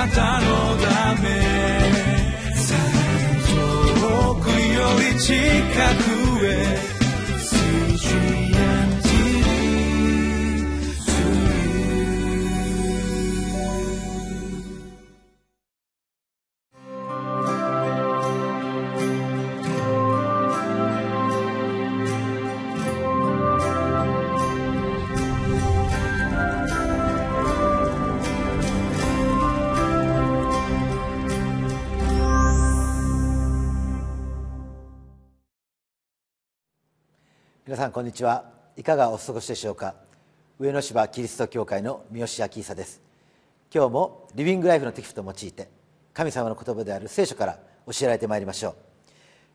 なたのため。遠くより近く。皆さんこんにちは。いかがお過ごしでしょうか。上野芝キリスト教会の三好明久です。今日もリビングライフのテキストを用いて神様の言葉である聖書から教えられてまいりましょう。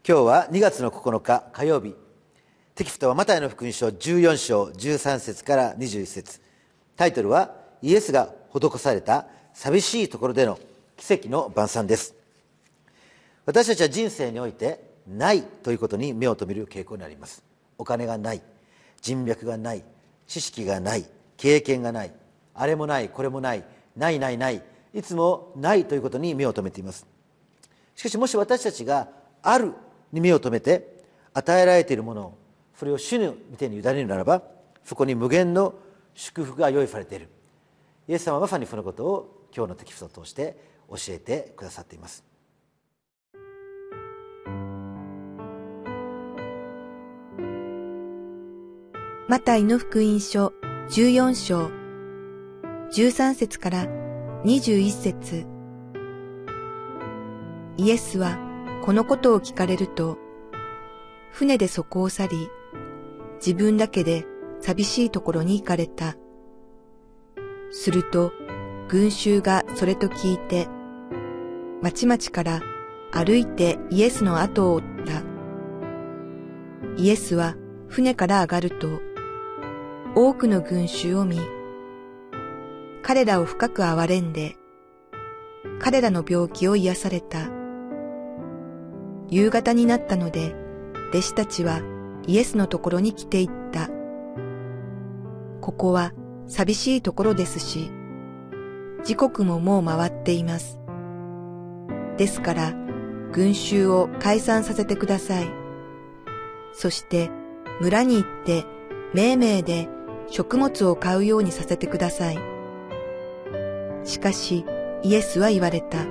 今日は2月の9日火曜日。テキストはマタイの福音書14章13節から21節。タイトルはイエスが施された寂しいところでの奇跡の晩餐です。私たちは人生においてないということに目を留める傾向にあります。お金がない人脈がない知識がない経験がないあれもないこれもないないないないいつもないということに目を留めています。しかしもし私たちがあるに目を留めて与えられているものをそれを主の見てに委ねるならばそこに無限の祝福が用意されている。イエス様はまさにそのことを今日のテキストを通して教えてくださっています。マタイの福音書14章13節から21節イエスはこのことを聞かれると、船でそこを去り、自分だけで寂しいところに行かれた。すると、群衆がそれと聞いて、町々から歩いてイエスの後を追った。イエスは船から上がると、多くの群衆を見、彼らを深く憐れんで、彼らの病気を癒された。夕方になったので、弟子たちはイエスのところに来ていった。ここは寂しいところですし、時刻ももう回っています。ですから、群衆を解散させてください。そして村に行って命名で食物を買うようにさせてください。しかし、イエスは言われた。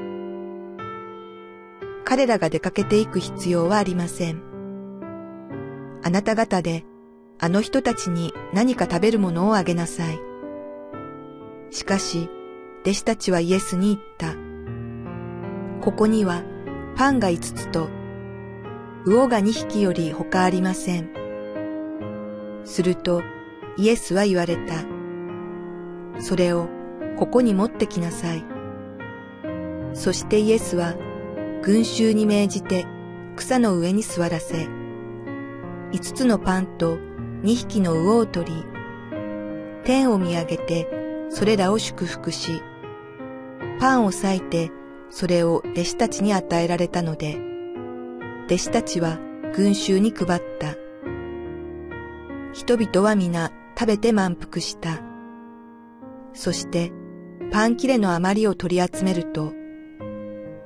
彼らが出かけていく必要はありません。あなた方で、あの人たちに何か食べるものをあげなさい。しかし、弟子たちはイエスに言った。ここにはパンが五つと、魚が二匹より他ありません。すると、イエスは言われた。それをここに持ってきなさい。そしてイエスは群衆に命じて草の上に座らせ、五つのパンと二匹の魚を取り、天を見上げてそれらを祝福し、パンを裂いてそれを弟子たちに与えられたので、弟子たちは群衆に配った。人々は皆食べて満腹した。そしてパン切れの余りを取り集めると、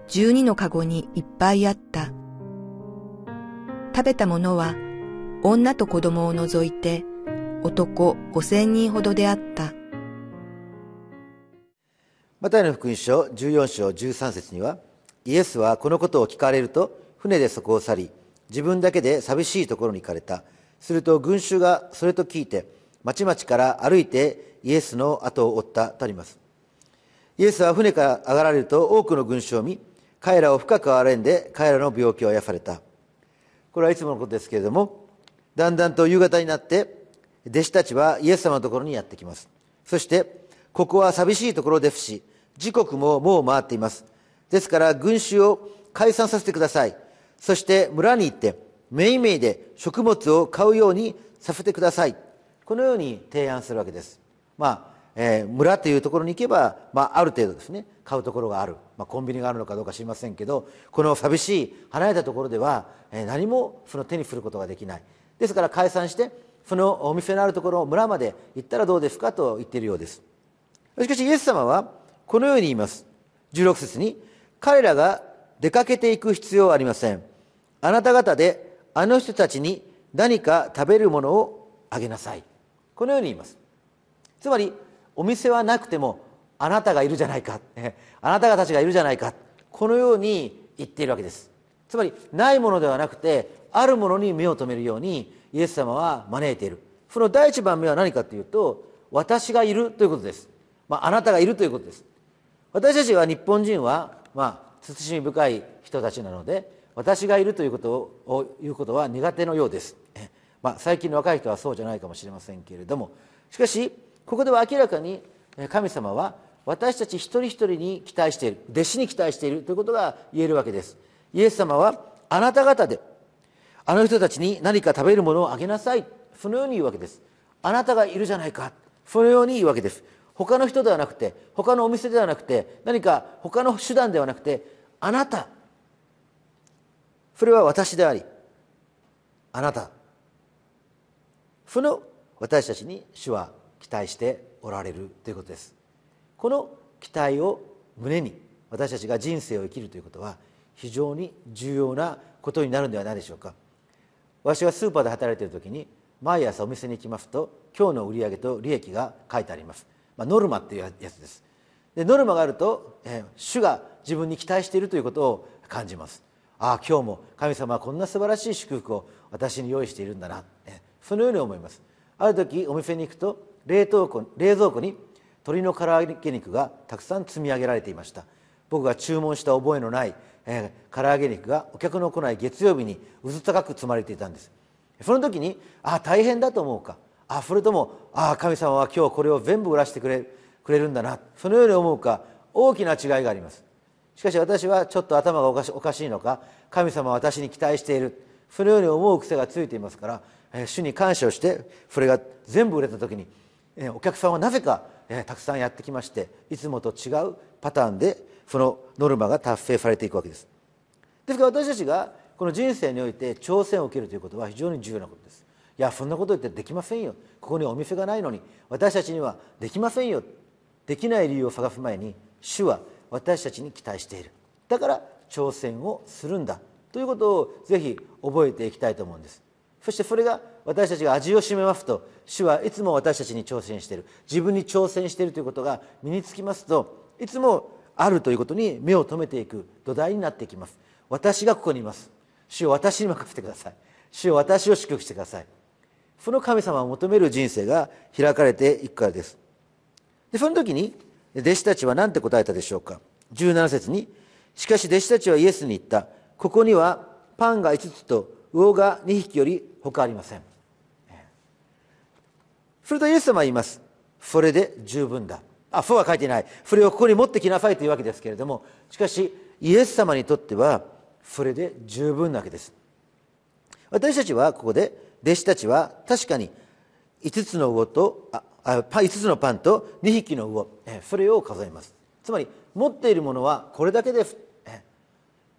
十二のかごにいっぱいあった。食べたものは女と子供を除いて男五千人ほどであった。マタイの福音書14章13節には、イエスはこのことを聞かれると、船でそこを去り、自分だけで寂しいところに行かれた。すると群衆がそれと聞いて、町々から歩いてイエスの後を追ったとあります。イエスは船から上がられると多くの群衆を見彼らを深く憐れんで彼らの病気を癒された。これはいつものことですけれどもだんだんと夕方になって弟子たちはイエス様のところにやってきます。そしてここは寂しいところですし時刻ももう回っています。ですから群衆を解散させてください。そして村に行ってめいめいで食物を買うようにさせてください。このように提案するわけです。まあえー、村というところに行けば、まあ、ある程度ですね。買うところがある、まあ、コンビニがあるのかどうか知りませんけどこの寂しい離れたところでは、えー、何もその手にすることができない。ですから解散してそのお店のあるところ村まで行ったらどうですかと言っているようです。しかしイエス様はこのように言います。16節に彼らが出かけていく必要はありません。あなた方であの人たちに何か食べるものをあげなさい。このように言います。つまりお店はなくてもあなたがいるじゃないか。あなたたちがいるじゃないか。このように言っているわけです。つまりないものではなくてあるものに目を留めるようにイエス様は招いている。その第一番目は何かというと私がいるということです、まあ、あなたがいるということです。私たちは日本人は、まあ、慎み深い人たちなので私がいるということを言うことは苦手のようです、まあ、最近の若い人はそうじゃないかもしれませんけれどもしかしここでは明らかに神様は私たち一人一人に期待している弟子に期待しているということが言えるわけです。イエス様はあなた方であの人たちに何か食べるものをあげなさいそのように言うわけです。あなたがいるじゃないかそのように言うわけです。他の人ではなくて他のお店ではなくて何か他の手段ではなくてあなた。それは私でありあなた。その私たちに主は期待しておられるということです。この期待を胸に私たちが人生を生きるということは非常に重要なことになるんではないでしょうか。私がスーパーで働いている時に毎朝お店に行きますと今日の売上と利益が書いてあります、まあ、ノルマっていうやつです。でノルマがあると、えー、主が自分に期待しているということを感じます。ああ今日も神様はこんな素晴らしい祝福を私に用意しているんだな、そのように思います。ある時お店に行くと冷凍庫冷蔵庫に鶏の唐揚げ肉がたくさん積み上げられていました。僕が注文した覚えのない、えー、唐揚げ肉がお客の来ない月曜日にうず高く積まれていたんです。その時にああ大変だと思うか。あそれともああ神様は今日これを全部売らせてくれくれるんだな。そのように思うか。大きな違いがあります。しかし私はちょっと頭がおかしおかしいのか。神様は私に期待している。そのように思う癖がついていますから、主に感謝をしてそれが全部売れた時に、えお客さんはなぜか、えたくさんやってきましていつもと違うパターンでそのノルマが達成されていくわけです。ですから私たちがこの人生において挑戦を受けるということは非常に重要なことです。いやそんなこと言ってできませんよ。ここにお店がないのに私たちにはできませんよ。できない理由を探す前に主は私たちに期待している。だから挑戦をするんだ。ということをぜひ覚えていきたいと思うんです。そしてそれが私たちが味を占めますと主はいつも私たちに挑戦している。自分に挑戦しているということが身につきますといつもあるということに目を留めていく土台になっていきます。私がここにいます。主を私に任せてください。主を私を祝福してください。その神様を求める人生が開かれていくからです。でその時に弟子たちは何て答えたでしょうか。17節にしかし弟子たちはイエスに言った。ここにはパンが5つと魚が2匹より他ありません。するとイエス様は言います。それで十分だ。あそうは書いてない。それをここに持ってきなさいというわけですけれども。しかしイエス様にとってはそれで十分なわけです。私たちはここで弟子たちは確かに5つの魚とああ5つのパンと2匹の魚。それを数えます。つまり持っているものはこれだけです。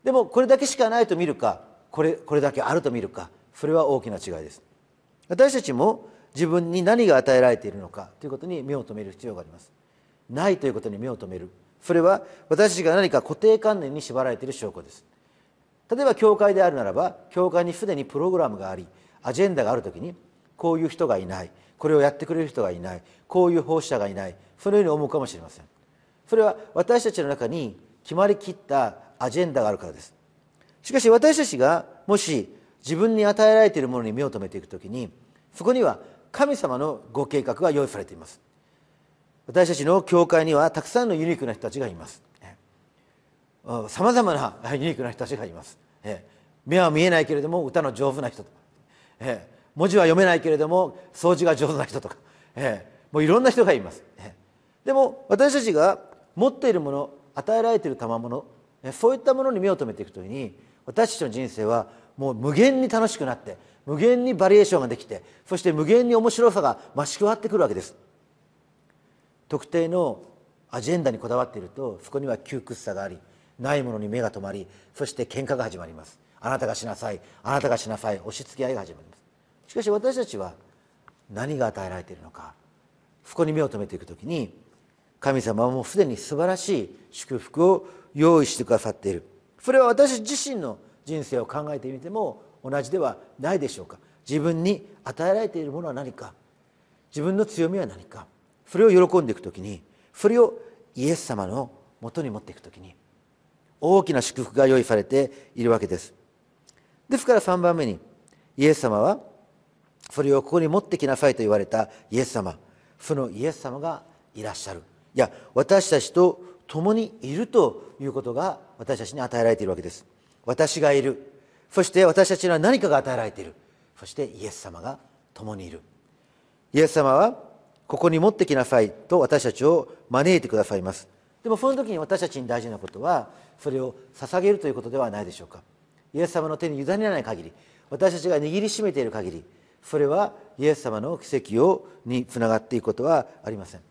でもこれだけしかないと見るかこれこれだけあると見るかそれは大きな違いです。私たちも自分に何が与えられているのかということに目を留める必要があります。ないということに目を留める。それは私たちが何か固定観念に縛られている証拠です。例えば教会であるならば教会にすでにプログラムがありアジェンダがある時にこういう人がいない。これをやってくれる人がいない。こういう奉仕者がいない。そのように思うかもしれません。それは私たちの中に決まりきったアジェンダがあるからです。しかし私たちがもし自分に与えられているものに目を留めていく時にそこには神様のご計画が用意されています。私たちの教会にはたくさんのユニークな人たちがいます。さまざまなユニークな人たちがいます、目は見えないけれども歌の上手な人とか、文字は読めないけれども掃除が上手な人とか、もういろんな人がいます、でも私たちが持っているもの与えられている賜物そういったものに目を留めていくときに私たちの人生はもう無限に楽しくなって無限にバリエーションができてそして無限に面白さが増し加わってくるわけです。特定のアジェンダにこだわっているとそこには窮屈さがありないものに目が留まりそして喧嘩が始まります。あなたがしなさいあなたがしなさい押し付け合いが始まります。しかし私たちは何が与えられているのかそこに目を留めていくときに神様はもうすでに素晴らしい祝福を用意してくださっている。それは私自身の人生を考えてみても同じではないでしょうか。自分に与えられているものは何か。自分の強みは何か。それを喜んでいく時にそれをイエス様のもとに持っていく時に大きな祝福が用意されているわけです。ですから3番目にイエス様はそれをここに持ってきなさいと言われたイエス様。そのイエス様がいらっしゃる。いや私たちと共にいるということが私たちに与えられているわけです。私がいる。そして私たちには何かが与えられている。そしてイエス様が共にいる。イエス様はここに持ってきなさいと私たちを招いてくださいます。でもその時に私たちに大事なことはそれを捧げるということではないでしょうか。イエス様の手に委ねない限り私たちが握りしめている限りそれはイエス様の奇跡をにつながっていくことはありません。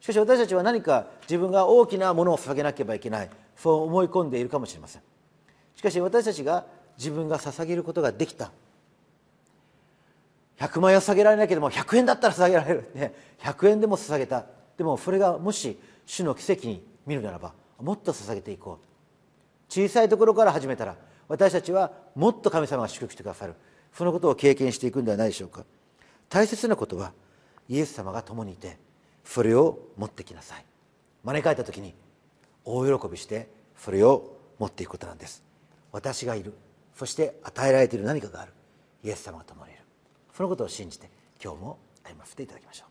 しかし私たちは何か自分が大きなものを捧げなければいけない。そう思い込んでいるかもしれません。しかし私たちが自分が捧げることができた。100万円は捧げられないけども100円だったら捧げられる、ね、100円でも捧げた。でもそれがもし主の奇跡に見るならばもっと捧げていこう。小さいところから始めたら私たちはもっと神様が祝福してくださる。そのことを経験していくんではないでしょうか。大切なことはイエス様が共にいてそれを持ってきなさい。招かれた時に大喜びしてそれを持っていくことなんです。私がいる。そして与えられている何かがある。イエス様が共にいる。そのことを信じて今日も歩ませていただきましょう。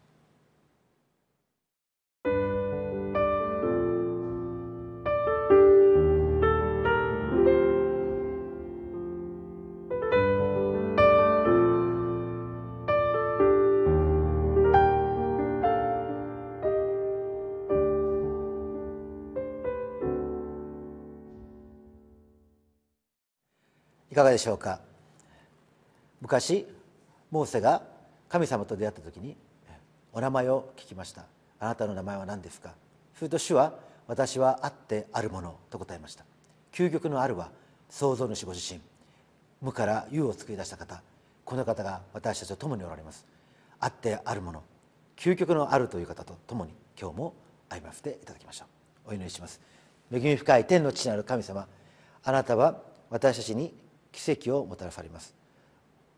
かがでしょうか？昔モーセが神様と出会った時にお名前を聞きました。あなたの名前は何ですか？すると主は私はあってあるものと答えました。究極のあるは創造主ご自身。無から有を作り出した方。この方が私たちと共におられます。あってあるもの。究極のあるという方と共に今日も歩ませていただきましょうお祈りします。恵み深い天の父なる神様あなたは私たちに奇跡をもたらされます。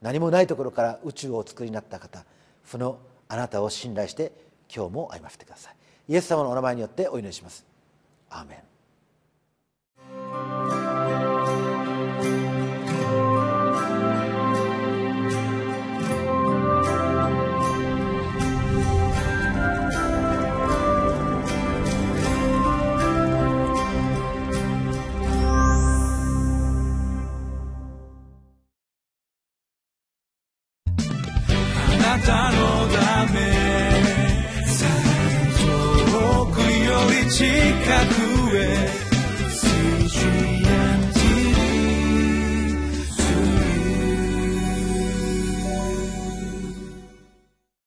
何もないところから宇宙をお作りになった方そのあなたを信頼して今日も歩ませてください。イエス様のお名前によってお祈りします。アーメン。